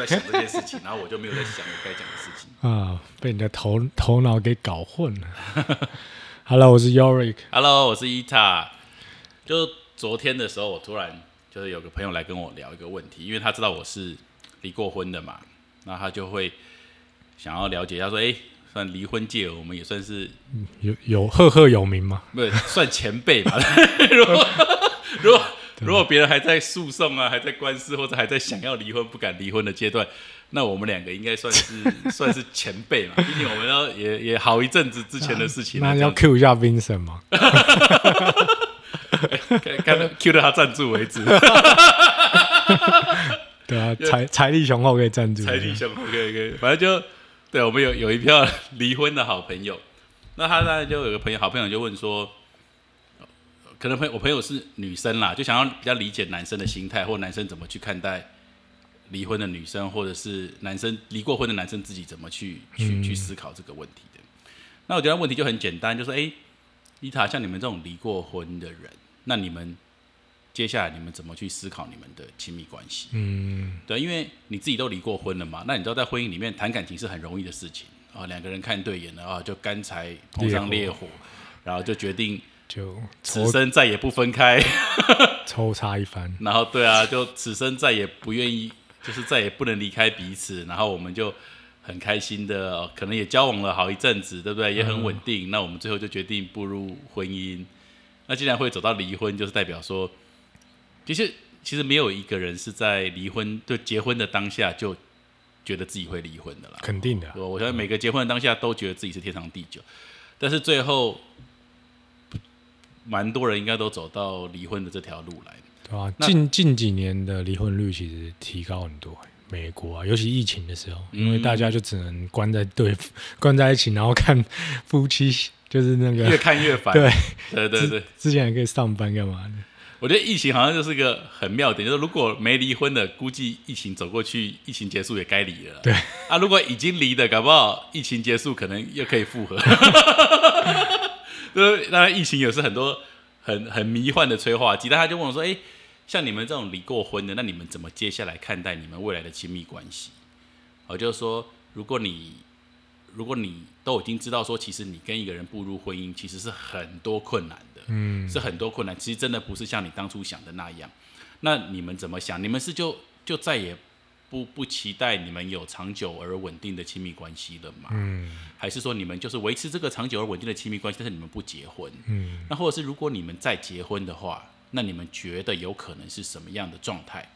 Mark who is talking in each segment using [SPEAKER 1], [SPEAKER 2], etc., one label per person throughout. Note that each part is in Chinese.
[SPEAKER 1] 在想这件事情，然后我就没有在想我该讲的事情。
[SPEAKER 2] 啊，被你的头头脑给搞混了。Hello，我是 Yorick。
[SPEAKER 1] Hello，我是伊塔。就昨天的时候，我突然就是有个朋友来跟我聊一个问题，因为他知道我是离过婚的嘛，那他就会想要了解，一下说：“哎、算离婚界，我们也算是
[SPEAKER 2] 有有赫赫有名嘛？
[SPEAKER 1] 不是算前辈吧？如果如果如果别人还在诉讼啊，还在官司，或者还在想要离婚不敢离婚的阶段，那我们两个应该算是 算是前辈嘛。毕竟我们要也也好一阵子之前的事情了。
[SPEAKER 2] 那要 Q 一下 Vincent 吗？
[SPEAKER 1] 看看到 Q 到他赞助为止，
[SPEAKER 2] 对啊，财财力雄厚可以赞助。
[SPEAKER 1] 财力雄厚，可以可以，反正就对我们有有一票离婚的好朋友。那他当然就有个朋友，好朋友就问说，可能朋友我朋友是女生啦，就想要比较理解男生的心态，或男生怎么去看待离婚的女生，或者是男生离过婚的男生自己怎么去去去思考这个问题的。那我觉得问题就很简单，就说，哎，伊塔，像你们这种离过婚的人，那你们接下来你们怎么去思考你们的亲密关系？
[SPEAKER 2] 嗯，
[SPEAKER 1] 对，因为你自己都离过婚了嘛，那你知道在婚姻里面谈感情是很容易的事情啊，两个人看对眼了啊，就干柴碰上烈火，然后就决定
[SPEAKER 2] 就
[SPEAKER 1] 此生再也不分开，
[SPEAKER 2] 抽插一番。
[SPEAKER 1] 然后对啊，就此生再也不愿意，就是再也不能离开彼此，然后我们就很开心的，哦可能也交往了好一阵子，对不对？也很稳定，那我们最后就决定步入婚姻。那既然会走到离婚，就是代表说，其实其实没有一个人是在离婚就结婚的当下就觉得自己会离婚的啦。
[SPEAKER 2] 肯定的啊，
[SPEAKER 1] 我我相信每个结婚的当下都觉得自己是天长地久，但是最后蛮多人应该都走到离婚的这条路来。
[SPEAKER 2] 对
[SPEAKER 1] 啊？
[SPEAKER 2] 近近几年的离婚率其实提高很多，美国啊，尤其疫情的时候，因为
[SPEAKER 1] 嗯
[SPEAKER 2] 大家就只能关在对 关在一起，然后看夫妻，就是那个越
[SPEAKER 1] 看越烦。
[SPEAKER 2] 对，
[SPEAKER 1] 对对对，
[SPEAKER 2] 之前还可以上班干嘛的？
[SPEAKER 1] 我觉得疫情好像就是个很妙点，就是如果没离婚的，估计疫情走过去，疫情结束也该离了啦。
[SPEAKER 2] 对
[SPEAKER 1] 啊，如果已经离的，搞不好疫情结束可能又可以复合。就是当然，疫情也是很多很很迷幻的催化剂。但他就问我说：“哎、像你们这种离过婚的，那你们怎么接下来看待你们未来的亲密关系？”我就是说，如果你如果你都已经知道说，其实你跟一个人步入婚姻，其实是很多困难的。
[SPEAKER 2] 嗯，
[SPEAKER 1] 是很多困难，其实真的不是像你当初想的那样。那你们怎么想？你们是就就再也不不期待你们有长久而稳定的亲密关系了吗？
[SPEAKER 2] 嗯
[SPEAKER 1] 还是说你们就是维持这个长久而稳定的亲密关系，但是你们不结婚？
[SPEAKER 2] 嗯
[SPEAKER 1] 那或者是如果你们再结婚的话，那你们觉得有可能是什么样的状态？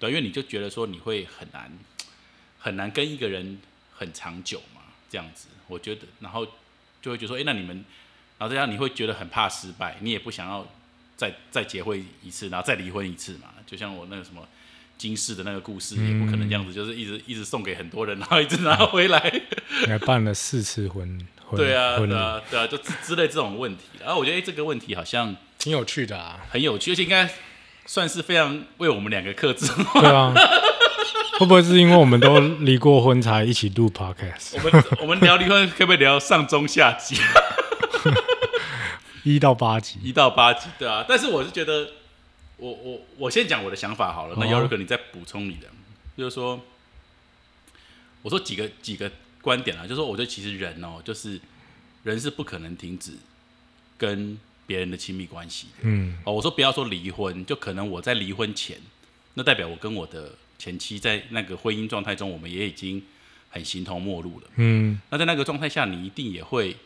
[SPEAKER 1] 对，因为你就觉得说你会很难很难跟一个人很长久嘛，这样子，我觉得，然后就会觉得说，哎、那你们，然后这样你会觉得很怕失败，你也不想要再再结婚一次，然后再离婚一次嘛，就像我那个什么。金氏的那个故事也不可能这样子，就是一直一直送给很多人，然后一直拿回来。
[SPEAKER 2] 你 还办了四次婚婚
[SPEAKER 1] 对啊，对啊，对啊，就之之类这种问题。然后我觉得，哎、这个问题好像
[SPEAKER 2] 挺有趣的啊。
[SPEAKER 1] 很有趣，而且应该算是非常为我们两个克制。
[SPEAKER 2] 对啊，会不会是因为我们都离过婚才一起录 podcast？
[SPEAKER 1] 我们我们聊离婚，可不可以聊上中下集，
[SPEAKER 2] 一到八集，
[SPEAKER 1] 一到八集？对啊，但是我是觉得，我我我先讲我的想法好了，那
[SPEAKER 2] 哦
[SPEAKER 1] 姚瑞哥你再补充你的，就是说，我说几个几个观点啊，就是说，我觉得其实人哦，就是人是不可能停止跟别人的亲密关系的。
[SPEAKER 2] 嗯
[SPEAKER 1] 哦，我说不要说离婚，就可能我在离婚前，那代表我跟我的前妻在那个婚姻状态中，我们也已经很形同陌路了。
[SPEAKER 2] 嗯
[SPEAKER 1] 那在那个状态下，你一定也会，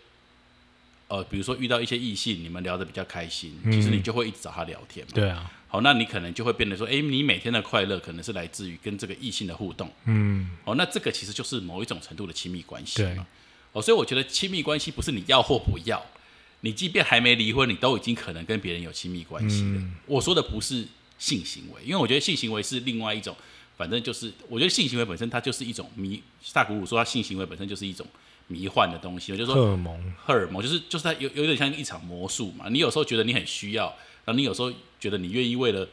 [SPEAKER 1] 呃，比如说遇到一些异性，你们聊得比较开心，其实你就会一直找他聊天嘛。
[SPEAKER 2] 对啊，
[SPEAKER 1] 好，那你可能就会变得说，诶，你每天的快乐可能是来自于跟这个异性的互动。
[SPEAKER 2] 嗯
[SPEAKER 1] 哦，那这个其实就是某一种程度的亲密关系
[SPEAKER 2] 对
[SPEAKER 1] 嘛。哦，所以我觉得亲密关系不是你要或不要，你即便还没离婚，你都已经可能跟别人有亲密关系了。
[SPEAKER 2] 嗯
[SPEAKER 1] 我说的不是性行为，因为我觉得性行为是另外一种，反正就是我觉得性行为本身它就是一种迷。大古鲁说，他性行为本身就是一种迷幻的东西，我就说
[SPEAKER 2] 荷尔蒙，
[SPEAKER 1] 荷尔蒙就是就是它有有点像一场魔术嘛。你有时候觉得你很需要，然后你有时候觉得你愿意为了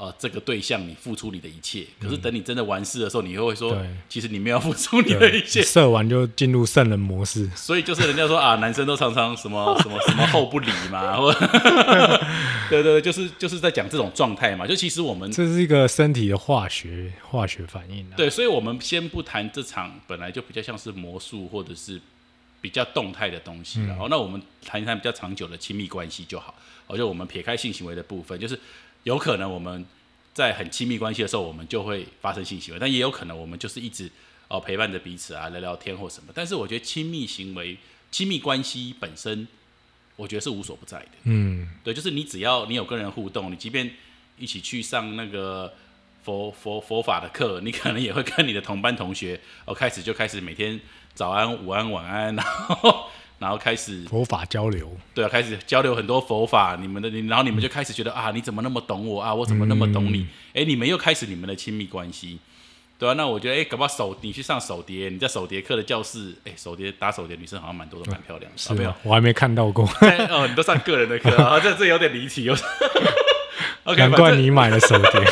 [SPEAKER 1] 呃这个对象你付出你的一切，可是等你真的完事的时候，你又会说
[SPEAKER 2] 对，
[SPEAKER 1] 其实你没有付出你的一切。
[SPEAKER 2] 射完就进入圣人模式。
[SPEAKER 1] 所以就是人家说啊，男生都常常什么什么什么后不理嘛，或 对对对，就是就是在讲这种状态嘛。就其实我们
[SPEAKER 2] 这是一个身体的化学化学反应啊。
[SPEAKER 1] 对，所以我们先不谈这场本来就比较像是魔术或者是比较动态的东西然后、那我们谈一谈比较长久的亲密关系就好。哦，就我们撇开性行为的部分，就是有可能我们在很亲密关系的时候，我们就会发生性行为，但也有可能我们就是一直哦陪伴着彼此啊，聊聊天或什么。但是我觉得亲密行为、亲密关系本身，我觉得是无所不在的。
[SPEAKER 2] 嗯，
[SPEAKER 1] 对，就是你只要你有跟人互动，你即便一起去上那个佛佛佛法的课，你可能也会跟你的同班同学哦，开始就开始每天早安、午安、晚安，然后然后开始
[SPEAKER 2] 佛法交流。
[SPEAKER 1] 对啊，开始交流很多佛法，你们的你，然后你们就开始觉得啊，你怎么那么懂我啊，我怎么那么懂你？哎、你们又开始你们的亲密关系。对啊，那我觉得，哎、搞不好手你去上手碟，你在手碟课的教室，哎、手碟打手碟女生好像蛮多，都蛮漂亮的，
[SPEAKER 2] 是
[SPEAKER 1] 啊、没有？
[SPEAKER 2] 我还没看到过，
[SPEAKER 1] 哦，你都上个人的课 啊，这这有点离奇哦。OK，
[SPEAKER 2] 难怪你买了手碟，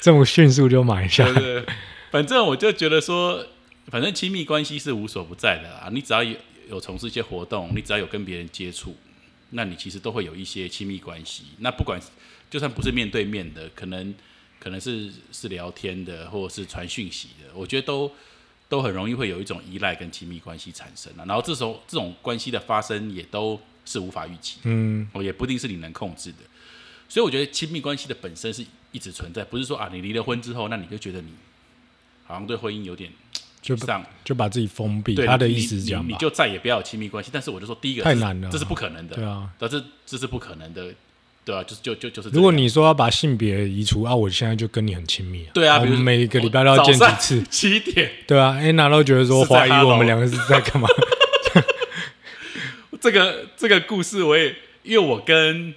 [SPEAKER 2] 这么迅速就买下
[SPEAKER 1] 对。对对，反正我就觉得说，反正亲密关系是无所不在的啊。你只要有有从事一些活动，你只要有跟别人接触，那你其实都会有一些亲密关系。那不管就算不是面对面的，可能可能是是聊天的，或者是传讯息的，我觉得都都很容易会有一种依赖跟亲密关系产生啊。然后这时候这种关系的发生也都是无法预期的。
[SPEAKER 2] 嗯，
[SPEAKER 1] 哦，也不一定是你能控制的。所以我觉得亲密关系的本身是一直存在，不是说啊，你离了婚之后，那你就觉得你好像对婚姻有点
[SPEAKER 2] 就
[SPEAKER 1] 沮丧。
[SPEAKER 2] 就把自己封闭。
[SPEAKER 1] 对，
[SPEAKER 2] 他的意思是这样吧
[SPEAKER 1] 你你？就再也不要有亲密关系。但是我就说，第一个
[SPEAKER 2] 太难了
[SPEAKER 1] 这是不可能的。
[SPEAKER 2] 对啊，
[SPEAKER 1] 但是这是不可能的，对啊，就是就就就是。
[SPEAKER 2] 如果你说要把性别移除啊，我现在就跟你很亲密、
[SPEAKER 1] 对啊
[SPEAKER 2] 每个礼拜都要见几次，
[SPEAKER 1] 七点，
[SPEAKER 2] 对啊，Anna 都觉得说怀疑我们两个是在干嘛？
[SPEAKER 1] 这个这个故事我也因为我跟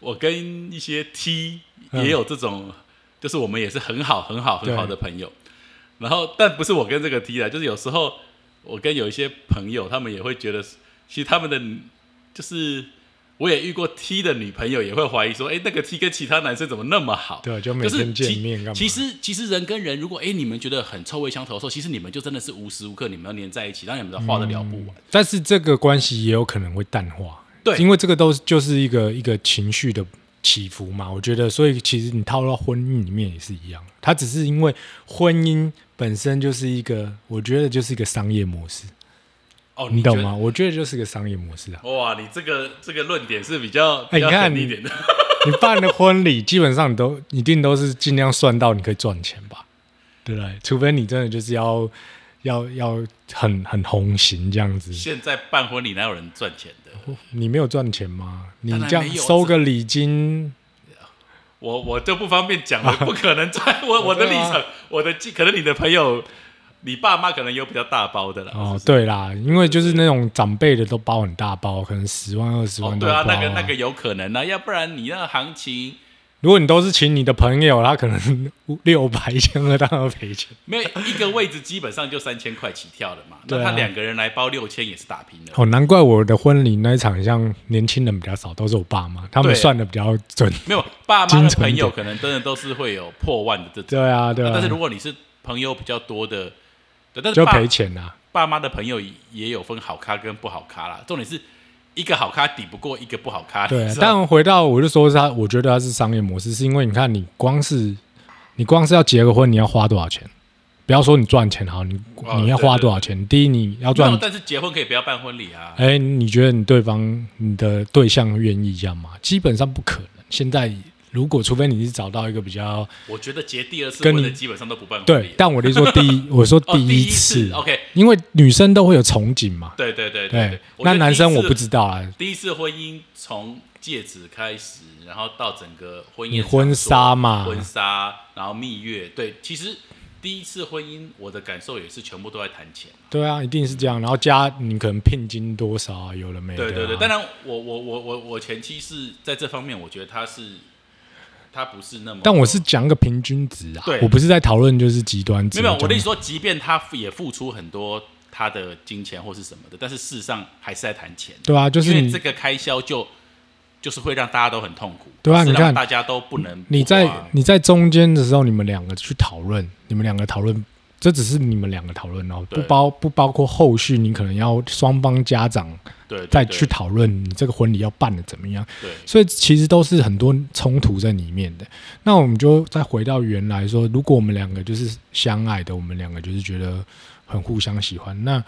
[SPEAKER 1] 我跟一些 T
[SPEAKER 2] 嗯
[SPEAKER 1] 也有这种，就是我们也是很好很好很好的朋友。然后，但不是我跟这个 T 啦，就是有时候我跟有一些朋友，他们也会觉得，其实他们的就是我也遇过 T 的女朋友，也会怀疑说，哎，那个 T 跟其他男生怎么那么好？
[SPEAKER 2] 对啊，就每
[SPEAKER 1] 就是
[SPEAKER 2] 天见面干嘛？
[SPEAKER 1] 其实其实人跟人，如果哎你们觉得很臭味相投的时候，其实你们就真的是无时无刻你们要黏在一起，让你们的话都聊不完。
[SPEAKER 2] 但是这个关系也有可能会淡化，
[SPEAKER 1] 对
[SPEAKER 2] 因为这个都是就是一个一个情绪的起伏嘛。我觉得，所以其实你套到婚姻里面也是一样，它只是因为婚姻本身就是一个，我觉得就是一个商业模式，
[SPEAKER 1] 哦，
[SPEAKER 2] 你懂吗？我觉得就是个商业模式啊。
[SPEAKER 1] 哇，你这个这个论点是比较
[SPEAKER 2] 哎你看你
[SPEAKER 1] 点的。
[SPEAKER 2] 你办的婚礼，基本上你都一定都是尽量算到你可以赚钱吧，对不对？除非你真的就是要要要很很红心这样子，
[SPEAKER 1] 现在办婚礼哪有人赚钱的？
[SPEAKER 2] 你没有赚钱吗？你这样收个礼金，
[SPEAKER 1] 我我就不方便讲了，不可能在。我我的立场，我的可能你的朋友，你爸妈可能有比较大包的啦。
[SPEAKER 2] 哦，
[SPEAKER 1] 是是
[SPEAKER 2] 对啦，因为就是那种长辈的都包很大包，可能十万二十万，
[SPEAKER 1] 对啊，那个那个有可能啊，要不然你那个行情
[SPEAKER 2] 如果你都是请你的朋友，他可能六百一千二，当然要赔钱。
[SPEAKER 1] 没有一个位置，基本上就三千块起跳了嘛。那他两个人来包六千也是打平的。
[SPEAKER 2] 哦，难怪我的婚礼那一场像年轻人比较少，都是我爸妈，他们算的比较准。
[SPEAKER 1] 没有爸妈的朋友可能真的都是会有破万的这种。
[SPEAKER 2] 对啊，对啊，
[SPEAKER 1] 但是如果你是朋友比较多的，对，但是
[SPEAKER 2] 就赔钱啦。
[SPEAKER 1] 爸妈的朋友也有分好咖跟不好咖啦。重点是一个好咖抵不过一个不好咖。
[SPEAKER 2] 对但回到我就说他，我觉得它是商业模式，是因为你看你光是你光是要结个婚，你要花多少钱？不要说你赚钱好，你
[SPEAKER 1] 哦
[SPEAKER 2] 你要花多少钱？第一，你要赚，
[SPEAKER 1] 但是结婚可以不要办婚礼啊。
[SPEAKER 2] 哎，你觉得你对方你的对象愿意这样吗？基本上不可能。现在如果除非你是找到一个比较
[SPEAKER 1] 我觉得结第二次婚的基本上都不办婚礼
[SPEAKER 2] 对，。但我的意思说第一，我说
[SPEAKER 1] 哦，第
[SPEAKER 2] 一
[SPEAKER 1] 次
[SPEAKER 2] 次
[SPEAKER 1] ，，OK，
[SPEAKER 2] 因为女生都会有憧憬嘛。
[SPEAKER 1] 对对对
[SPEAKER 2] 对
[SPEAKER 1] 对。，
[SPEAKER 2] 那男生我不知道啊，
[SPEAKER 1] 第一次婚姻从戒指开始，然后到整个婚
[SPEAKER 2] 你婚纱嘛，
[SPEAKER 1] 婚纱，然后蜜月，对，其实第一次婚姻我的感受也是全部都在谈钱。
[SPEAKER 2] 对啊，一定是这样。然后加你可能聘金多少啊，有了没？
[SPEAKER 1] 对对对，当然我我我我我前妻是在这方面，我觉得她是她不是那么，
[SPEAKER 2] 但我是讲个平均值啊
[SPEAKER 1] 对，
[SPEAKER 2] 我不是在讨论就是极端值。
[SPEAKER 1] 没有，我的意思说，即便他也付出很多他的金钱或是什么的，但是事实上还是在谈钱。
[SPEAKER 2] 对啊，就是你
[SPEAKER 1] 因为这个开销就就是会让大家都很痛苦，
[SPEAKER 2] 对啊你看
[SPEAKER 1] 大家都不能
[SPEAKER 2] 你在你在中间的时候，你们两个去讨论，你们两个讨论，这只是你们两个讨论哦，不包不包括后续，你可能要双方家长再去讨论你这个婚礼要办的怎么样，
[SPEAKER 1] 对
[SPEAKER 2] 所以其实都是很多冲突在里面的。那我们就再回到原来说，如果我们两个就是相爱的，我们两个就是觉得很互相喜欢，那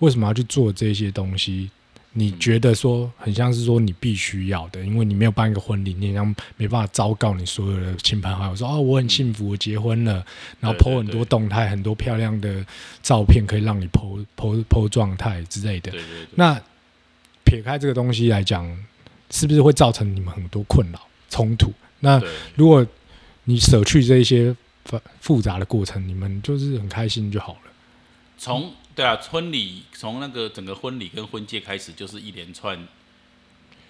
[SPEAKER 2] 为什么要去做这些东西？你觉得说很像是说你必须要的，因为你没有办一个婚礼，你好像没办法昭告你所有的亲朋好友说哦，我很幸福，我结婚了，然后 po 很多动态，很多漂亮的照片可以让你 po po po 状态之类的
[SPEAKER 1] 对。对对，
[SPEAKER 2] 那撇开这个东西来讲，是不是会造成你们很多困扰、冲突？那如果你舍去这一些复复杂的过程，你们就是很开心就好了。
[SPEAKER 1] 从对啊，婚礼从那个整个婚礼跟婚戒开始，就是一连串，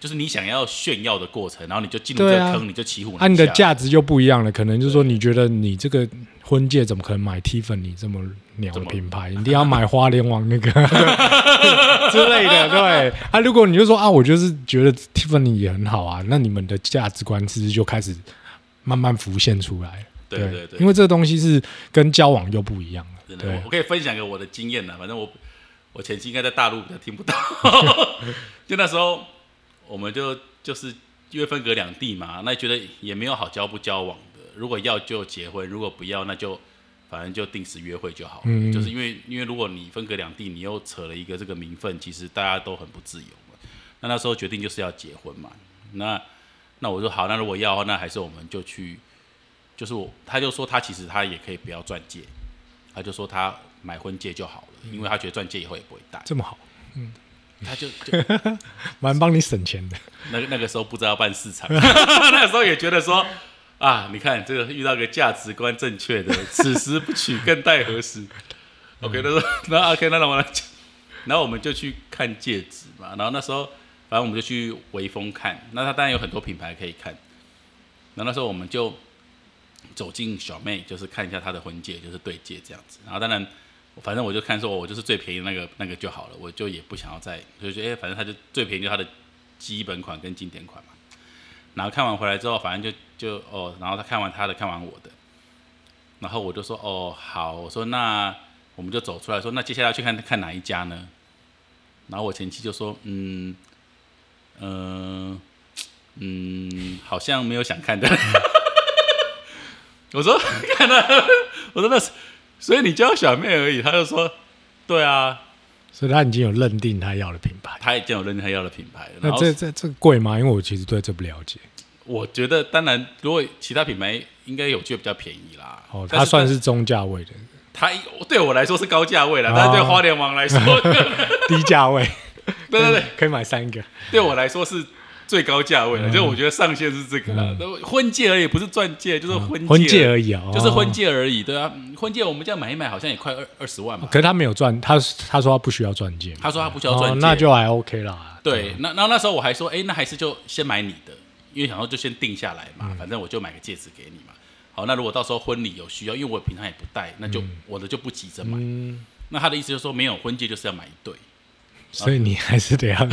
[SPEAKER 1] 就是你想要炫耀的过程，然后你就进入这
[SPEAKER 2] 对啊
[SPEAKER 1] 个坑，你就骑虎难下。
[SPEAKER 2] 啊，你的价值就不一样了，可能就是说，你觉得你这个婚戒怎么可能买 Tiffany 这么鸟的品牌？一定要买花莲王那个 之类的，对。啊，如果你就说啊，我就是觉得 Tiffany 也很好啊，那你们的价值观是不是就开始慢慢浮现出来？
[SPEAKER 1] 对对对，
[SPEAKER 2] 因为这个东西是跟交往又不一样了。
[SPEAKER 1] 真的，我我可以分享个我的经验呢。反正我我前期应该在大陆比较听不到，就那时候我们就就是因为分隔两地嘛，那觉得也没有好交不交往的。如果要就结婚，如果不要那就反正就定时约会就好了。
[SPEAKER 2] 嗯
[SPEAKER 1] 就是因为因为如果你分隔两地，你又扯了一个这个名分，其实大家都很不自由嘛。那那时候决定就是要结婚嘛，那那我说好，那如果要的话，那还是我们就去，就是我他就说他其实他也可以不要钻戒，他就说他买婚戒就好了，因为他觉得钻戒以后也不会戴，
[SPEAKER 2] 这么好，嗯
[SPEAKER 1] 他就 就
[SPEAKER 2] 蛮帮你省钱的。
[SPEAKER 1] 那个那个时候不知道办市场，那个时候也觉得说啊，你看这个遇到个价值观正确的，此时不娶更待何时？OK，他说那 OK，那让我来讲，然后我们就去看戒指嘛，然后那时候反正我们就去微风看，那他当然有很多品牌可以看，然后那时候我们就走进小妹，就是看一下她的婚戒，就是对戒这样子，然后当然。反正我就看说，我就是最便宜的那个那个就好了，我就也不想要再，就觉得哎、反正他就最便宜就他的基本款跟经典款嘛。然后看完回来之后，反正就就哦，然后他看完他的，看完我的，然后我就说哦好，我说那我们就走出来说，那接下来要去看看哪一家呢？然后我前妻就说嗯嗯、嗯，好像没有想看的。我说 看到，我说那是，所以你叫小妹而已。他就说对啊，
[SPEAKER 2] 所以他已经有认定他要的品牌。
[SPEAKER 1] 他已经有认定他要的品牌
[SPEAKER 2] 那这这这个贵吗？因为我其实对这不了解。
[SPEAKER 1] 我觉得，当然，如果其他品牌应该有就比较便宜啦。
[SPEAKER 2] 哦，它算是中价位的，
[SPEAKER 1] 它对我来说是高价位了，
[SPEAKER 2] 哦
[SPEAKER 1] 但是对花莲王来说，
[SPEAKER 2] 低价位。
[SPEAKER 1] 对对对，
[SPEAKER 2] 可以买三个。
[SPEAKER 1] 对我来说是最高价位了。
[SPEAKER 2] 嗯
[SPEAKER 1] 就我觉得上限是这个了，都婚戒而已，不是钻戒，就是婚戒
[SPEAKER 2] 婚戒而已啊，
[SPEAKER 1] 就是婚
[SPEAKER 2] 哦。
[SPEAKER 1] 戒而已。对啊，嗯婚戒我们这样买一买，好像也快二二十万嘛。
[SPEAKER 2] 可是他没有钻，他他说他不需要钻戒，
[SPEAKER 1] 他说他不需要钻
[SPEAKER 2] 哦
[SPEAKER 1] 戒，
[SPEAKER 2] 那就还 OK 啦。
[SPEAKER 1] 对。那那那时候我还说，哎，那还是就先买你的，因为想说就先定下来
[SPEAKER 2] 嗯
[SPEAKER 1] 嘛，反正我就买个戒指给你嘛。好，那如果到时候婚礼有需要，因为我平常也不戴，那就我的就不急着买。
[SPEAKER 2] 嗯，
[SPEAKER 1] 那他的意思就是说，没有婚戒就是要买一对。
[SPEAKER 2] 所以你还是得要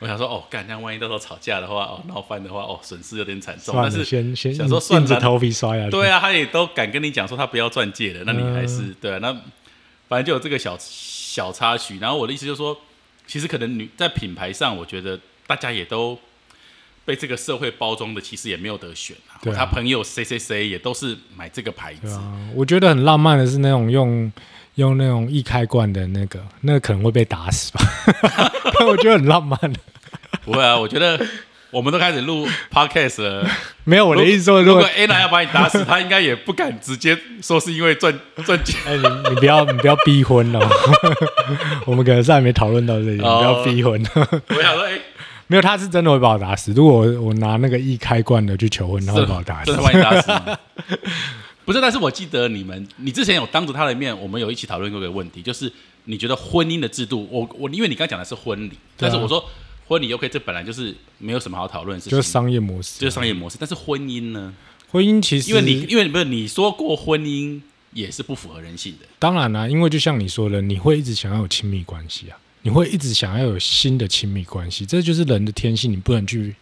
[SPEAKER 1] 我想说，哦，干，那万一到时候吵架的话，哦，闹翻的话，哦，损失有点惨重。但是，
[SPEAKER 2] 先先
[SPEAKER 1] 想说算
[SPEAKER 2] 着头皮刷下去。
[SPEAKER 1] 对啊，他也都敢跟你讲说他不要钻戒的，那你还
[SPEAKER 2] 嗯
[SPEAKER 1] 是、对啊，那反正就有这个小小插曲。然后我的意思就是说，其实可能女在品牌上，我觉得大家也都被这个社会包装的，其实也没有得选啊。
[SPEAKER 2] 对啊
[SPEAKER 1] 他朋友谁谁谁也都是买这个牌子，
[SPEAKER 2] 啊，我觉得很浪漫的是那种用用那种易开罐的那个，那个可能会被打死吧。但 我觉得很浪漫。
[SPEAKER 1] 不会啊，我觉得我们都开始录 podcast 了。
[SPEAKER 2] 没有我的意思说，
[SPEAKER 1] 如果 Anna 要把你打死，他应该也不敢直接说是因为赚赚钱。
[SPEAKER 2] 哎，你你不要你不要逼婚哦。我们可能是还没讨论到这里，你不
[SPEAKER 1] 哦
[SPEAKER 2] 要逼婚。
[SPEAKER 1] 我想说，哎、
[SPEAKER 2] 没有，他是真的会把我打死。如果我我拿那个易开罐的去求婚，他会把我打死
[SPEAKER 1] 真。的把你打死吗？不是，但是我记得你们，你之前有当着他的面，我们有一起讨论过一个问题，就是你觉得婚姻的制度，我我因为你刚讲的是婚礼，
[SPEAKER 2] 啊。
[SPEAKER 1] 但是我说婚礼 OK，这本来就是没有什么好讨论的事情，
[SPEAKER 2] 就是商业模式，
[SPEAKER 1] 就是商业模式，但是婚姻呢？
[SPEAKER 2] 婚姻其实
[SPEAKER 1] 因为你因为不是你说过婚姻也是不符合人性的，
[SPEAKER 2] 当然啦、因为就像你说的，你会一直想要有亲密关系啊，你会一直想要有新的亲密关系，这就是人的天性，你不能去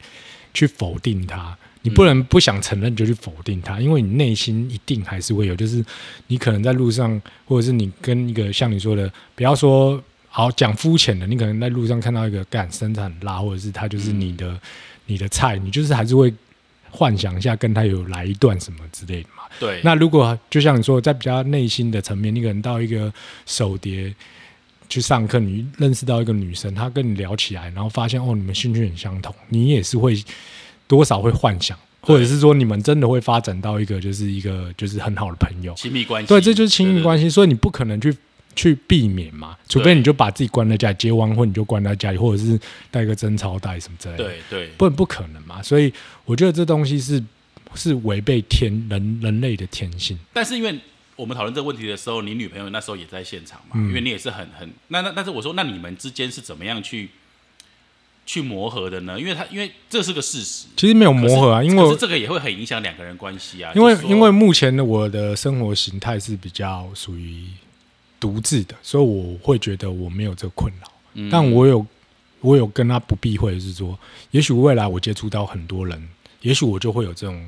[SPEAKER 2] 去否定它，你不能不想承认就去否定它，因为你内心一定还是会有，就是你可能在路上，或者是你跟一个像你说的，不要说好讲肤浅的，你可能在路上看到一个干身材很辣，或者是他就是你的、你的菜，你就是还是会幻想一下跟他有来一段什么之类的嘛。
[SPEAKER 1] 对，
[SPEAKER 2] 那如果就像你说，在比较内心的层面，你可能到一个手碟去上课，你认识到一个女生，她跟你聊起来，然后发现哦，你们兴趣很相同，你也是会多少会幻想，或者是说你们真的会发展到一个就是一个就是很好的朋友。
[SPEAKER 1] 亲密关系，
[SPEAKER 2] 对，这就是亲密。关系，所以你不可能去去避免嘛，除非你就把自己关在家里，结完婚你就关在家里，或者是带个贞操带什么之类的。
[SPEAKER 1] 对对，
[SPEAKER 2] 不不可能嘛，所以我觉得这东西是是违背天人人类的天性。
[SPEAKER 1] 但是因为我们讨论这个问题的时候，你女朋友那时候也在现场嘛，
[SPEAKER 2] 嗯
[SPEAKER 1] 因为你也是很很那那但是我说，那你们之间是怎么样去去磨合的呢？因为他因为这是个事实，
[SPEAKER 2] 其实没有磨合啊，因为
[SPEAKER 1] 这个也会很影响两个人关系啊，
[SPEAKER 2] 因为因为目前的我的生活形态是比较属于独自的，所以我会觉得我没有这个困扰。
[SPEAKER 1] 嗯
[SPEAKER 2] 但我有我有跟他不避讳的是说，也许未来我接触到很多人，也许我就会有这种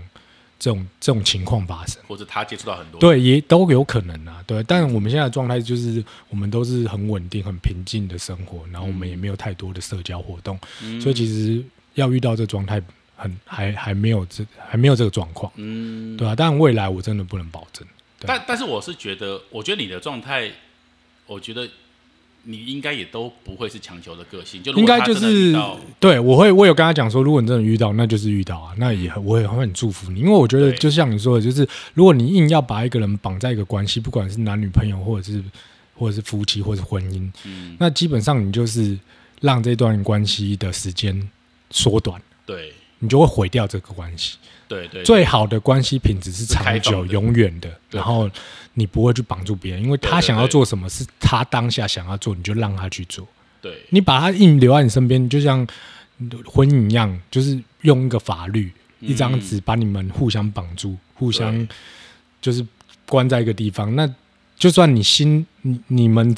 [SPEAKER 2] 这种这种情况发生。
[SPEAKER 1] 或者他接触到很多
[SPEAKER 2] 对，也都有可能啊。对，但我们现在的状态就是，我们都是很稳定、很平静的生活，然后我们也没有太多的社交活动，
[SPEAKER 1] 嗯
[SPEAKER 2] 所以其实要遇到这状态，很还还没有这还没有这个状况，
[SPEAKER 1] 嗯，
[SPEAKER 2] 对啊，但未来我真的不能保证。对
[SPEAKER 1] 但但是我是觉得，我觉得你的状态，我觉得你应该也都不会是强求的个性，就
[SPEAKER 2] 应该就是对我会，我有跟他讲说，如果你真的遇到，那就是遇到啊，那也很我也会很祝福你，因为我觉得就像你说的，就是如果你硬要把一个人绑在一个关系，不管是男女朋友，或者是或者是夫妻，或者是婚姻，
[SPEAKER 1] 嗯，
[SPEAKER 2] 那基本上你就是让这段关系的时间缩短，
[SPEAKER 1] 对。
[SPEAKER 2] 你就会毁掉这个关系。
[SPEAKER 1] 对对，
[SPEAKER 2] 最好的关系品质是长久、永远的，然后你不会去绑住别人，因为他想要做什么是他当下想要做，你就让他去做。
[SPEAKER 1] 对。
[SPEAKER 2] 你把他硬留在你身边，就像婚姻一样，就是用一个法律、一张纸把你们互相绑住，互相就是关在一个地方。那就算你心你你们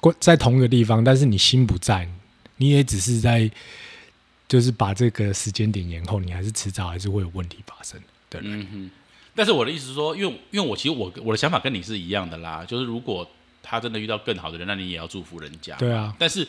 [SPEAKER 2] 关在同一个地方，但是你心不在，你也只是在就是把这个时间点延后，你还是迟早还是会有问题发生。对，
[SPEAKER 1] 嗯哼。但是我的意思是说，因为因为我其实我我的想法跟你是一样的啦，就是如果他真的遇到更好的人，那你也要祝福人家。
[SPEAKER 2] 对啊，
[SPEAKER 1] 但是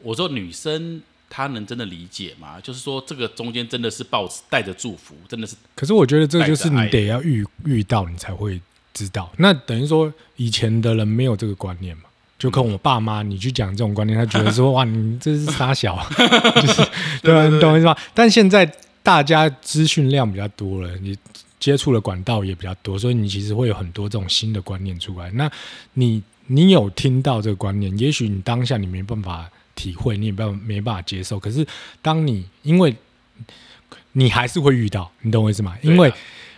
[SPEAKER 1] 我说女生她能真的理解吗？就是说这个中间真的是抱带着祝福，真的是
[SPEAKER 2] 可是我觉得这个就是你得要遇遇到，你才会知道。那等于说以前的人没有这个观念嘛？就跟我爸妈，你去讲这种观念，他觉得说 哇，你这是傻小，就是对吧？你懂我意思吗？但现在大家资讯量比较多了，你接触的管道也比较多，所以你其实会有很多这种新的观念出来。那你你有听到这个观念，也许你当下你没办法体会，你也办法没办法接受。可是当你因为你还是会遇到，你懂我意思吗？因为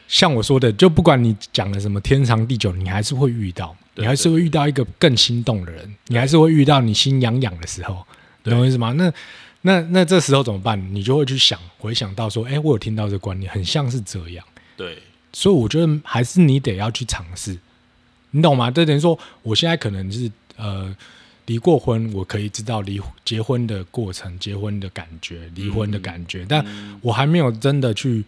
[SPEAKER 2] 像我说的，就不管你讲了什么天长地久，你还是会遇到，
[SPEAKER 1] 对
[SPEAKER 2] 你还是会遇到一个更心动的人，你还是会遇到你心痒痒的时候，懂我意思吗？那那那这时候怎么办？你就会去想，回想到说，哎、我有听到这个观念，很像是这样，
[SPEAKER 1] 对
[SPEAKER 2] 所以我觉得还是你得要去尝试，你懂吗？这等于说，我现在可能是呃离过婚，我可以知道离结婚的过程、结婚的感觉、离婚的感觉，但我还没有真的去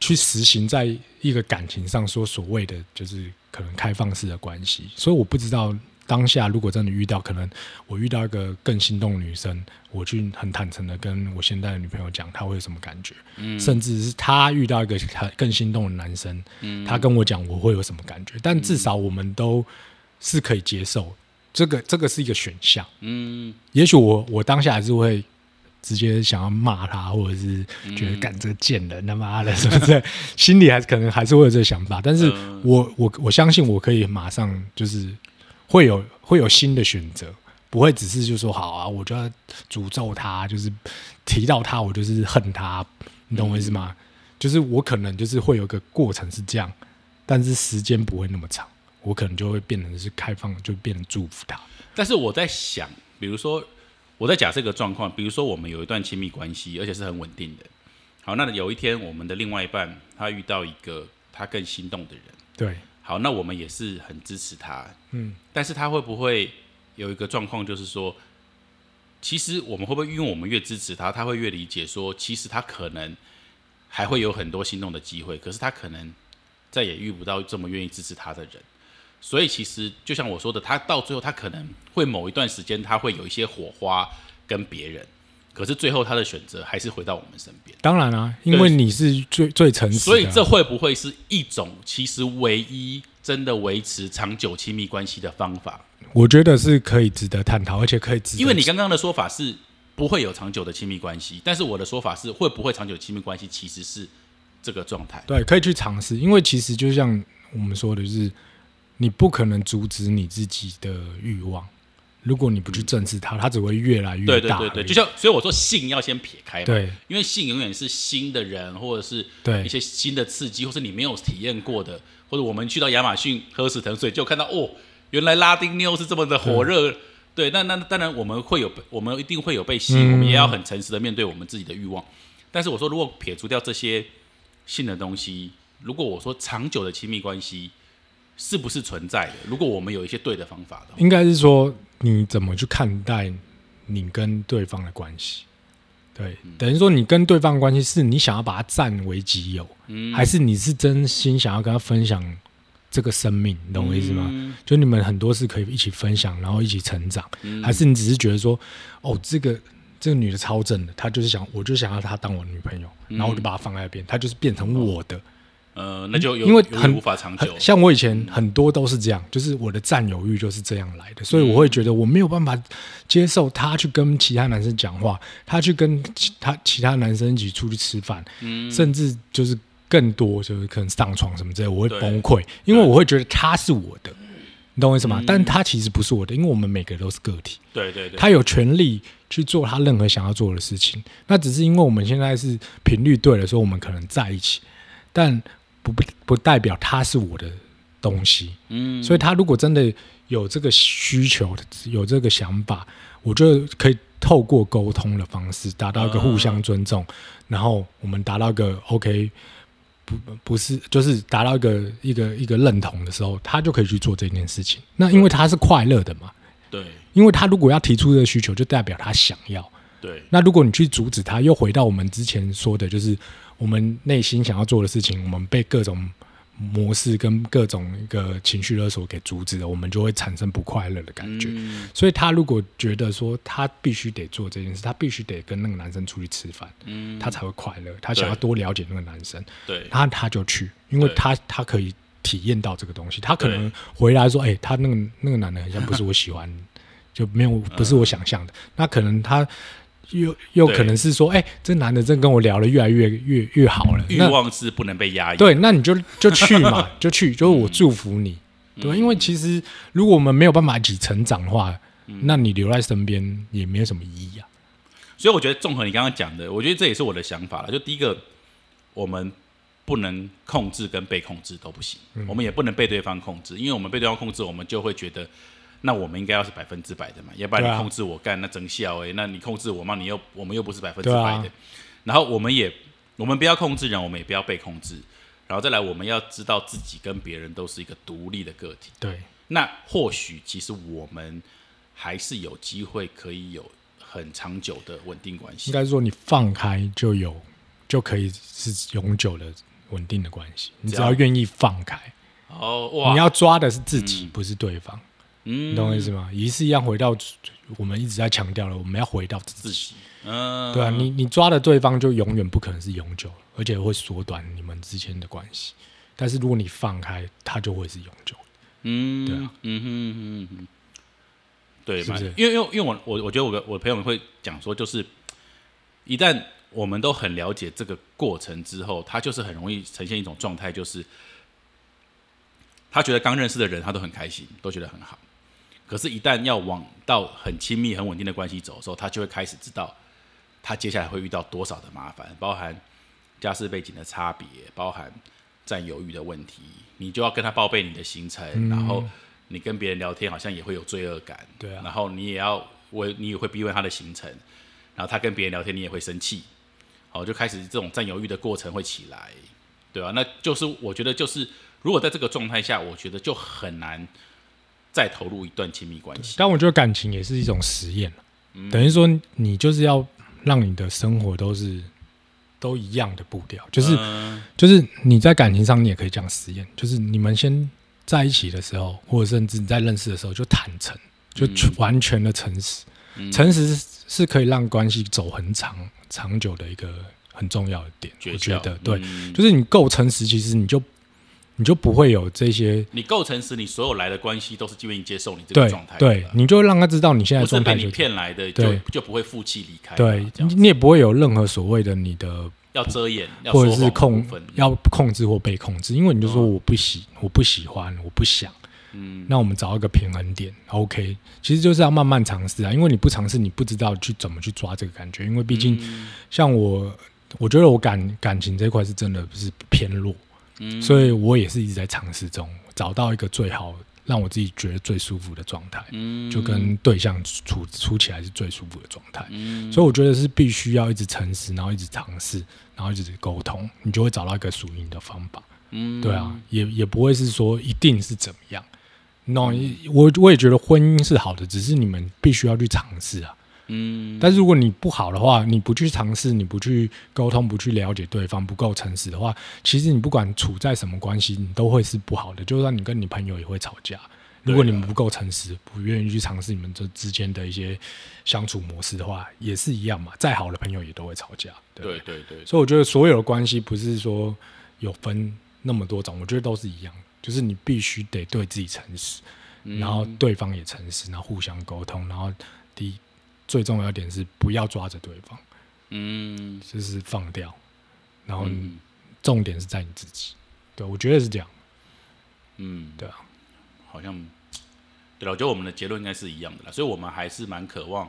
[SPEAKER 2] 去实行在一个感情上说所谓的就是可能开放式的关系，所以我不知道当下如果真的遇到，可能我遇到一个更心动的女生，我去很坦诚的跟我现在的女朋友讲，她会有什么感觉，
[SPEAKER 1] 嗯。
[SPEAKER 2] 甚至是她遇到一个她更心动的男生，
[SPEAKER 1] 嗯。
[SPEAKER 2] 她跟我讲我会有什么感觉，但至少我们都是可以接受，这个这个是一个选项。
[SPEAKER 1] 嗯。
[SPEAKER 2] 也许我我当下还是会直接想要骂他，或者是觉得
[SPEAKER 1] 嗯
[SPEAKER 2] 干这贱人他妈的 是不是，心里还是可能还是会有这个想法。但是
[SPEAKER 1] 嗯
[SPEAKER 2] 我我我相信我可以马上就是会有会有新的选择，不会只是就说好啊，我就要诅咒他，就是提到他我就是恨他，你懂我意思吗？就是我可能就是会有个过程是这样，但是时间不会那么长，我可能就会变成是开放，就变成祝福他。
[SPEAKER 1] 但是我在想，比如说我在假设一个状况，比如说我们有一段亲密关系，而且是很稳定的。好，那有一天我们的另外一半他遇到一个他更心动的人，
[SPEAKER 2] 对，
[SPEAKER 1] 好，那我们也是很支持他，
[SPEAKER 2] 嗯。
[SPEAKER 1] 但是他会不会有一个状况，就是说，其实我们会不会因为我们越支持他，他会越理解说，其实他可能还会有很多心动的机会，可是他可能再也遇不到这么愿意支持他的人。所以其实就像我说的，他到最后他可能会某一段时间他会有一些火花跟别人，可是最后他的选择还是回到我们身边。
[SPEAKER 2] 当然啊，因为你是最最诚实的啊，
[SPEAKER 1] 所以这会不会是一种其实唯一真的维持长久亲密关系的方法？
[SPEAKER 2] 我觉得是可以值得探讨，而且可以值得。
[SPEAKER 1] 因为你刚刚的说法是不会有长久的亲密关系，但是我的说法是会不会长久亲密关系其实是这个状态。
[SPEAKER 2] 对可以去尝试，因为其实就像我们说的，就是你不可能阻止你自己的欲望，如果你不去正视它，它只会越来越大。
[SPEAKER 1] 对对对对，就像所以我说性要先撇开嘛，
[SPEAKER 2] 对
[SPEAKER 1] 因为性永远是新的人或者是
[SPEAKER 2] 对
[SPEAKER 1] 一些新的刺激，或是你没有体验过的，或者我们去到亚马逊喝死藤水就看到哦，原来拉丁妞是这么的火热。对，那那当然我们会有，我们一定会有被吸引，
[SPEAKER 2] 嗯
[SPEAKER 1] 我们也要很诚实的面对我们自己的欲望。但是我说，如果撇除掉这些性的东西，如果我说长久的亲密关系是不是存在的？如果我们有一些对的方法的话，
[SPEAKER 2] 应该是说你怎么去看待你跟对方的关系。对，
[SPEAKER 1] 嗯
[SPEAKER 2] 等于说你跟对方的关系是你想要把它占为己有，
[SPEAKER 1] 嗯
[SPEAKER 2] 还是你是真心想要跟他分享这个生命？你懂我意思吗？
[SPEAKER 1] 嗯
[SPEAKER 2] 就你们很多事可以一起分享，然后一起成长，
[SPEAKER 1] 嗯
[SPEAKER 2] 还是你只是觉得说，哦，这个这个女的超正的，她就是想，我就想要她当我女朋友，然后我就把她放在那边，她就是变成我的。
[SPEAKER 1] 呃，那就有
[SPEAKER 2] 因为很
[SPEAKER 1] 无法长久。
[SPEAKER 2] 像我以前很多都是这样，就是我的占有欲就是这样来的，所以我会觉得我没有办法接受他去跟其他男生讲话，他去跟其他其他男生一起出去吃饭，
[SPEAKER 1] 嗯。
[SPEAKER 2] 甚至就是更多就是可能上床什么之类，我会崩溃，因为我会觉得他是我的，你懂我意思
[SPEAKER 1] 嗯。
[SPEAKER 2] 吗？但他其实不是我的，因为我们每个都是个体，
[SPEAKER 1] 对对对，
[SPEAKER 2] 他有权利去做他任何想要做的事情。那只是因为我们现在是频率对了，所以我们可能在一起，但不不不代表他是我的东西。
[SPEAKER 1] 嗯，
[SPEAKER 2] 所以他如果真的有这个需求，有这个想法，我觉得可以透过沟通的方式达到一个互相尊重，然后我们达到一个 OK。不不是，就是达到一个一个一个认同的时候，他就可以去做这件事情。那因为他是快乐的嘛，
[SPEAKER 1] 对
[SPEAKER 2] 因为他如果要提出这个需求，就代表他想要。
[SPEAKER 1] 对
[SPEAKER 2] 那如果你去阻止他，又回到我们之前说的，就是我们内心想要做的事情，我们被各种模式跟各种一个情绪勒索给阻止了，我们就会产生不快乐的感觉。
[SPEAKER 1] 嗯
[SPEAKER 2] 所以他如果觉得说他必须得做这件事，他必须得跟那个男生出去吃饭，
[SPEAKER 1] 嗯，
[SPEAKER 2] 他才会快乐。他想要多了解那个男生，
[SPEAKER 1] 对
[SPEAKER 2] 他他就去，因为他他可以体验到这个东西。他可能回来说：“哎、他那个那个男的很像不是我喜欢，就没有不是我想象的。那可能他又又可能是说：“哎、这男的真跟我聊的越来越越越好了。
[SPEAKER 1] 欲望是不能被压抑。
[SPEAKER 2] 对，那你就就去嘛，就去，就是我祝福你，
[SPEAKER 1] 嗯
[SPEAKER 2] 对因为其实如果我们没有办法一起成长的话，
[SPEAKER 1] 嗯
[SPEAKER 2] 那你留在身边也没有什么意义啊。
[SPEAKER 1] 所以我觉得综合你刚刚讲的，我觉得这也是我的想法了。就第一个，我们不能控制跟被控制都不行，
[SPEAKER 2] 嗯
[SPEAKER 1] 我们也不能被对方控制，因为我们被对方控制，我们就会觉得。那我们应该要是百分之百的嘛，要不然你控制我干那真笑哎、那你控制我嘛，你又我们又不是百分之百的，
[SPEAKER 2] 啊。
[SPEAKER 1] 然后我们也我们不要控制人，我们也不要被控制，然后再来我们要知道自己跟别人都是一个独立的个体，
[SPEAKER 2] 对，
[SPEAKER 1] 那或许其实我们还是有机会可以有很长久的稳定关系。
[SPEAKER 2] 应。该说你放开就有就可以是永久的稳定的关系。你只
[SPEAKER 1] 要
[SPEAKER 2] 愿意放开，
[SPEAKER 1] 哦，哇，
[SPEAKER 2] 你要抓的是自己，不是对方。
[SPEAKER 1] 嗯
[SPEAKER 2] 你懂我意思吗？仪式一样，回到我们一直在强调了，我们要回到自己。
[SPEAKER 1] 嗯，
[SPEAKER 2] 对啊，你你抓的对方就永远不可能是永久，而且会缩短你们之间的关系。但是如果你放开，它就会是永久。
[SPEAKER 1] 嗯，
[SPEAKER 2] 对啊
[SPEAKER 1] 嗯哼嗯哼，对，
[SPEAKER 2] 是不是
[SPEAKER 1] 因为因为因为我我我觉得我的我的朋友们会讲说，就是一旦我们都很了解这个过程之后，他就是很容易呈现一种状态，就是他觉得刚认识的人他都很开心，都觉得很好。可是，一旦要往到很亲密、很稳定的关系走的时候，他就会开始知道他接下来会遇到多少的麻烦，包含家世背景的差别，包含占有欲的问题，你就要跟他报备你的行程，
[SPEAKER 2] 嗯。
[SPEAKER 1] 然后你跟别人聊天好像也会有罪恶感，
[SPEAKER 2] 对啊。
[SPEAKER 1] 然后你也要我你也会逼问他的行程，然后他跟别人聊天你也会生气，好就开始这种占有欲的过程会起来，对吧、那就是我觉得就是如果在这个状态下，我觉得就很难再投入一段亲密关系。
[SPEAKER 2] 但我觉得感情也是一种实验，
[SPEAKER 1] 嗯。
[SPEAKER 2] 等于说你就是要让你的生活都是都一样的步调，就是、
[SPEAKER 1] 嗯。
[SPEAKER 2] 就是你在感情上你也可以这样实验，就是你们先在一起的时候，或者甚至你在认识的时候就坦诚，就
[SPEAKER 1] 嗯。
[SPEAKER 2] 完全的诚实，
[SPEAKER 1] 嗯。
[SPEAKER 2] 诚实是是可以让关系走很长长久的一个很重要的点，我觉得对，
[SPEAKER 1] 嗯。
[SPEAKER 2] 就是你够诚实，其实你就你就不会有这些。
[SPEAKER 1] 你够诚实，你所有来的关系都是愿意接受你这个状态
[SPEAKER 2] 对，你就让他知道你现在
[SPEAKER 1] 不是被你骗来的，就
[SPEAKER 2] 对。
[SPEAKER 1] 就不会负气离开。
[SPEAKER 2] 对你你也不会有任何所谓的你的
[SPEAKER 1] 要遮掩，要
[SPEAKER 2] 或者是控要控制或被控制，因为你就说
[SPEAKER 1] 哦。
[SPEAKER 2] 我不喜我不喜欢我不想，
[SPEAKER 1] 嗯。
[SPEAKER 2] 那我们找一个平衡点，OK，其实就是要慢慢尝试啊，因为你不尝试，你不知道去怎么去抓这个感觉，因为毕竟
[SPEAKER 1] 嗯。
[SPEAKER 2] 像我，我觉得我感感情这一块是真的是偏弱，
[SPEAKER 1] 嗯
[SPEAKER 2] 所以我也是一直在尝试中找到一个最好让我自己觉得最舒服的状态，
[SPEAKER 1] 嗯
[SPEAKER 2] 就跟对象处处起来是最舒服的状态。
[SPEAKER 1] 嗯
[SPEAKER 2] 所以我觉得是必须要一直诚实，然后一直尝试，然后一直沟通，你就会找到一个属于你的方法。
[SPEAKER 1] 嗯
[SPEAKER 2] 对啊，也也不会是说一定是怎么样。no，我我也觉得婚姻是好的，只是你们必须要去尝试啊。
[SPEAKER 1] 嗯
[SPEAKER 2] 但是如果你不好的话，你不去尝试，你不去沟通，不去了解对方，不够诚实的话，其实你不管处在什么关系，你都会是不好的。就算你跟你朋友也会吵架，如果你们不够诚实，不愿意去尝试你们这之间的一些相处模式的话，也是一样嘛。再好的朋友也都会吵架，对对
[SPEAKER 1] 对
[SPEAKER 2] 所以我觉得所有的关系不是说有分那么多种，我觉得都是一样，就是你必须得对自己诚实，
[SPEAKER 1] 嗯
[SPEAKER 2] 然后对方也诚实，然后互相沟通，然后第一最重要一点是不要抓着对方，
[SPEAKER 1] 嗯
[SPEAKER 2] 就是放掉，然后
[SPEAKER 1] 嗯
[SPEAKER 2] 重点是在你自己。对，我觉得是这样。
[SPEAKER 1] 嗯，
[SPEAKER 2] 对啊，
[SPEAKER 1] 好像对了，我觉得我们的结论应该是一样的啦，所以我们还是蛮渴望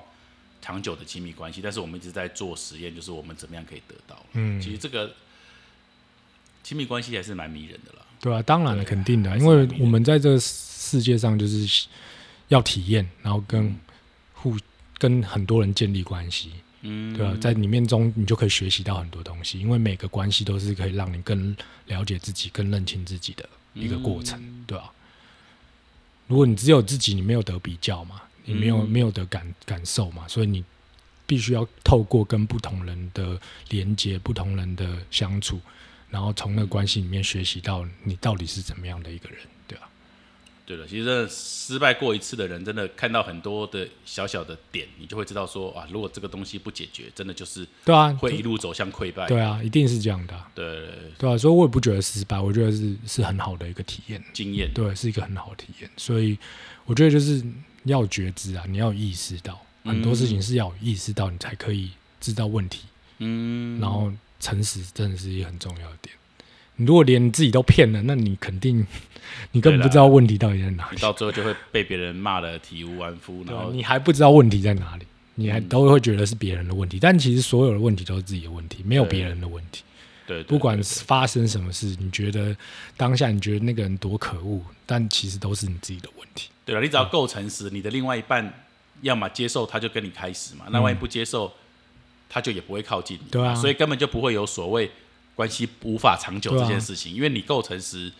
[SPEAKER 1] 长久的亲密关系，但是我们一直在做实验，就是我们怎么样可以得到。
[SPEAKER 2] 嗯
[SPEAKER 1] 其实这个亲密关系还是蛮迷人的啦。
[SPEAKER 2] 对啊，当然了，肯定的，因为我们在这世界上就是要体验，然后跟互跟很多人建立关系。
[SPEAKER 1] 嗯，
[SPEAKER 2] 对啊，在里面中你就可以学习到很多东西，因为每个关系都是可以让你更了解自己、更认清自己的一个过程，
[SPEAKER 1] 嗯
[SPEAKER 2] 对啊。如果你只有自己，你没有得比较嘛，你没有、
[SPEAKER 1] 嗯
[SPEAKER 2] 没有得感感受嘛，所以你必须要透过跟不同人的连接、不同人的相处，然后从那个关系里面学习到你到底是怎么样的一个人，对啊。
[SPEAKER 1] 对了，其实真的失败过一次的人，真的看到很多的小小的点，你就会知道说啊，如果这个东西不解决，真的就是
[SPEAKER 2] 对啊，
[SPEAKER 1] 会一路走向溃败。
[SPEAKER 2] 对啊，一定是这样的啊、
[SPEAKER 1] 对对对
[SPEAKER 2] 对啊，所以我也不觉得失败，我觉得是是很好的一个体验。
[SPEAKER 1] 经验，
[SPEAKER 2] 对，是一个很好的体验。所以我觉得就是要觉知啊，你要意识到很多事情是要有意识到，你才可以知道问题。
[SPEAKER 1] 嗯，
[SPEAKER 2] 然后诚实真的是一个很重要的点。你如果连你自己都骗了，那你肯定 你根本不知道问题到底在哪里，
[SPEAKER 1] 你到最后就会被别人骂的体无完肤，然后
[SPEAKER 2] 你还不知道问题在哪里，你还
[SPEAKER 1] 嗯
[SPEAKER 2] 都会觉得是别人的问题。但其实所有的问题都是自己的问题，没有别人的问题。
[SPEAKER 1] 对，对
[SPEAKER 2] 不管是发生什么事，你觉得当下你觉得那个人多可恶，但其实都是你自己的问题。
[SPEAKER 1] 对了，你只要够诚实，你的另外一半要么接受，他就跟你开始嘛；那万一不接受，他就也不会靠近你。
[SPEAKER 2] 嗯对啊
[SPEAKER 1] 所以根本就不会有所谓关系无法长久这件事情，因为你够诚实，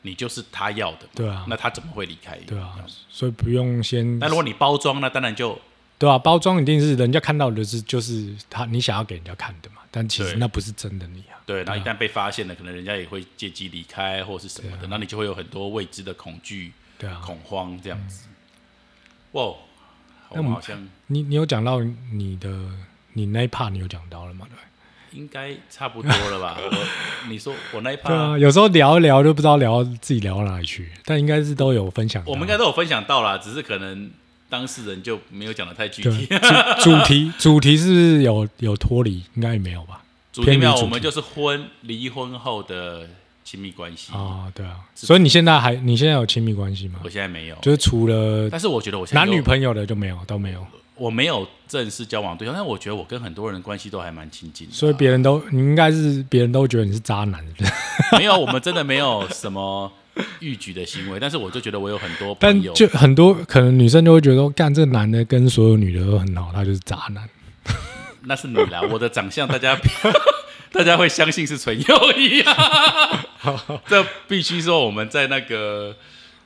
[SPEAKER 1] 你就是他要的嘛。
[SPEAKER 2] 对啊
[SPEAKER 1] 那他怎么会离开？
[SPEAKER 2] 对啊，所以不用先
[SPEAKER 1] 那如果你包装，那当然就
[SPEAKER 2] 对啊，包装一定是人家看到的是就是他你想要给人家看的嘛，但其实那不是真的你啊。
[SPEAKER 1] 对。那一
[SPEAKER 2] 啊
[SPEAKER 1] 旦被发现了，可能人家也会借机离开或是什么的，那你就会有很多未知的恐惧、
[SPEAKER 2] 对啊，
[SPEAKER 1] 恐慌这样子。哇，我
[SPEAKER 2] 那我们
[SPEAKER 1] 们好像
[SPEAKER 2] 你你有讲到你的你那一 part 你有讲到了嘛？对不对
[SPEAKER 1] 应该差不多了吧？我 你说我那一
[SPEAKER 2] 对啊，有时候聊一聊就不知道聊自己聊到哪里去，但应该是都有分享。
[SPEAKER 1] 我们应该都有分享到啦，只是可能当事人就没有讲的太具
[SPEAKER 2] 对
[SPEAKER 1] 体。
[SPEAKER 2] 主主题 主题是不是有有脱离？应该也没有吧？
[SPEAKER 1] 主题没有，我们就是婚离婚后的亲密关系。
[SPEAKER 2] 啊，对啊，所以你现在还你现在有亲密关系吗
[SPEAKER 1] 我？现在没有，
[SPEAKER 2] 就是除了
[SPEAKER 1] 但是我觉得我现在
[SPEAKER 2] 男女朋友的就没有，都没有，
[SPEAKER 1] 我没有正式交往对象，但我觉得我跟很多人关系都还蛮亲近的啊。
[SPEAKER 2] 所以别人都你应该是别人都觉得你是渣男，是不是
[SPEAKER 1] 没有，我们真的没有什么逾矩的行为，但是我就觉得我有很多 朋友，
[SPEAKER 2] 就很多可能女生就会觉得说，干这个男的跟所有女的都很好，他就是渣男。
[SPEAKER 1] 那是你啦，我的长相大家 大家会相信是纯友谊啊，这必须说我们在那个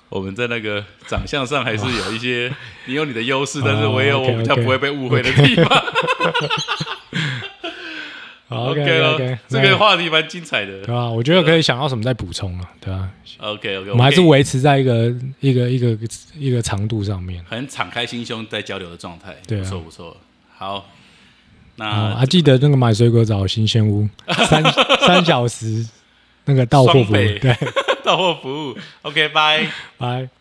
[SPEAKER 1] 我们在那个长相上还是有一些，你有你的优势，但是
[SPEAKER 2] 哦
[SPEAKER 1] 我也有我比较不会被误会的地方。
[SPEAKER 2] 好 OK，OK
[SPEAKER 1] 了
[SPEAKER 2] OK，，
[SPEAKER 1] 这个话题蛮精彩的
[SPEAKER 2] 对。吧？我觉得可以想到什么再补充啊，对吧
[SPEAKER 1] ？OK OK，
[SPEAKER 2] 我们还是维持在一个一个一个一个长度上面。
[SPEAKER 1] 很敞开心胸在交流的状态，
[SPEAKER 2] 对啊
[SPEAKER 1] 不错不错。好，
[SPEAKER 2] 啊，
[SPEAKER 1] 那
[SPEAKER 2] 还，记得那个买水果找新鲜屋，三 三小时那个到货服务，对，
[SPEAKER 1] 到货服务，OK，拜。
[SPEAKER 2] 拜。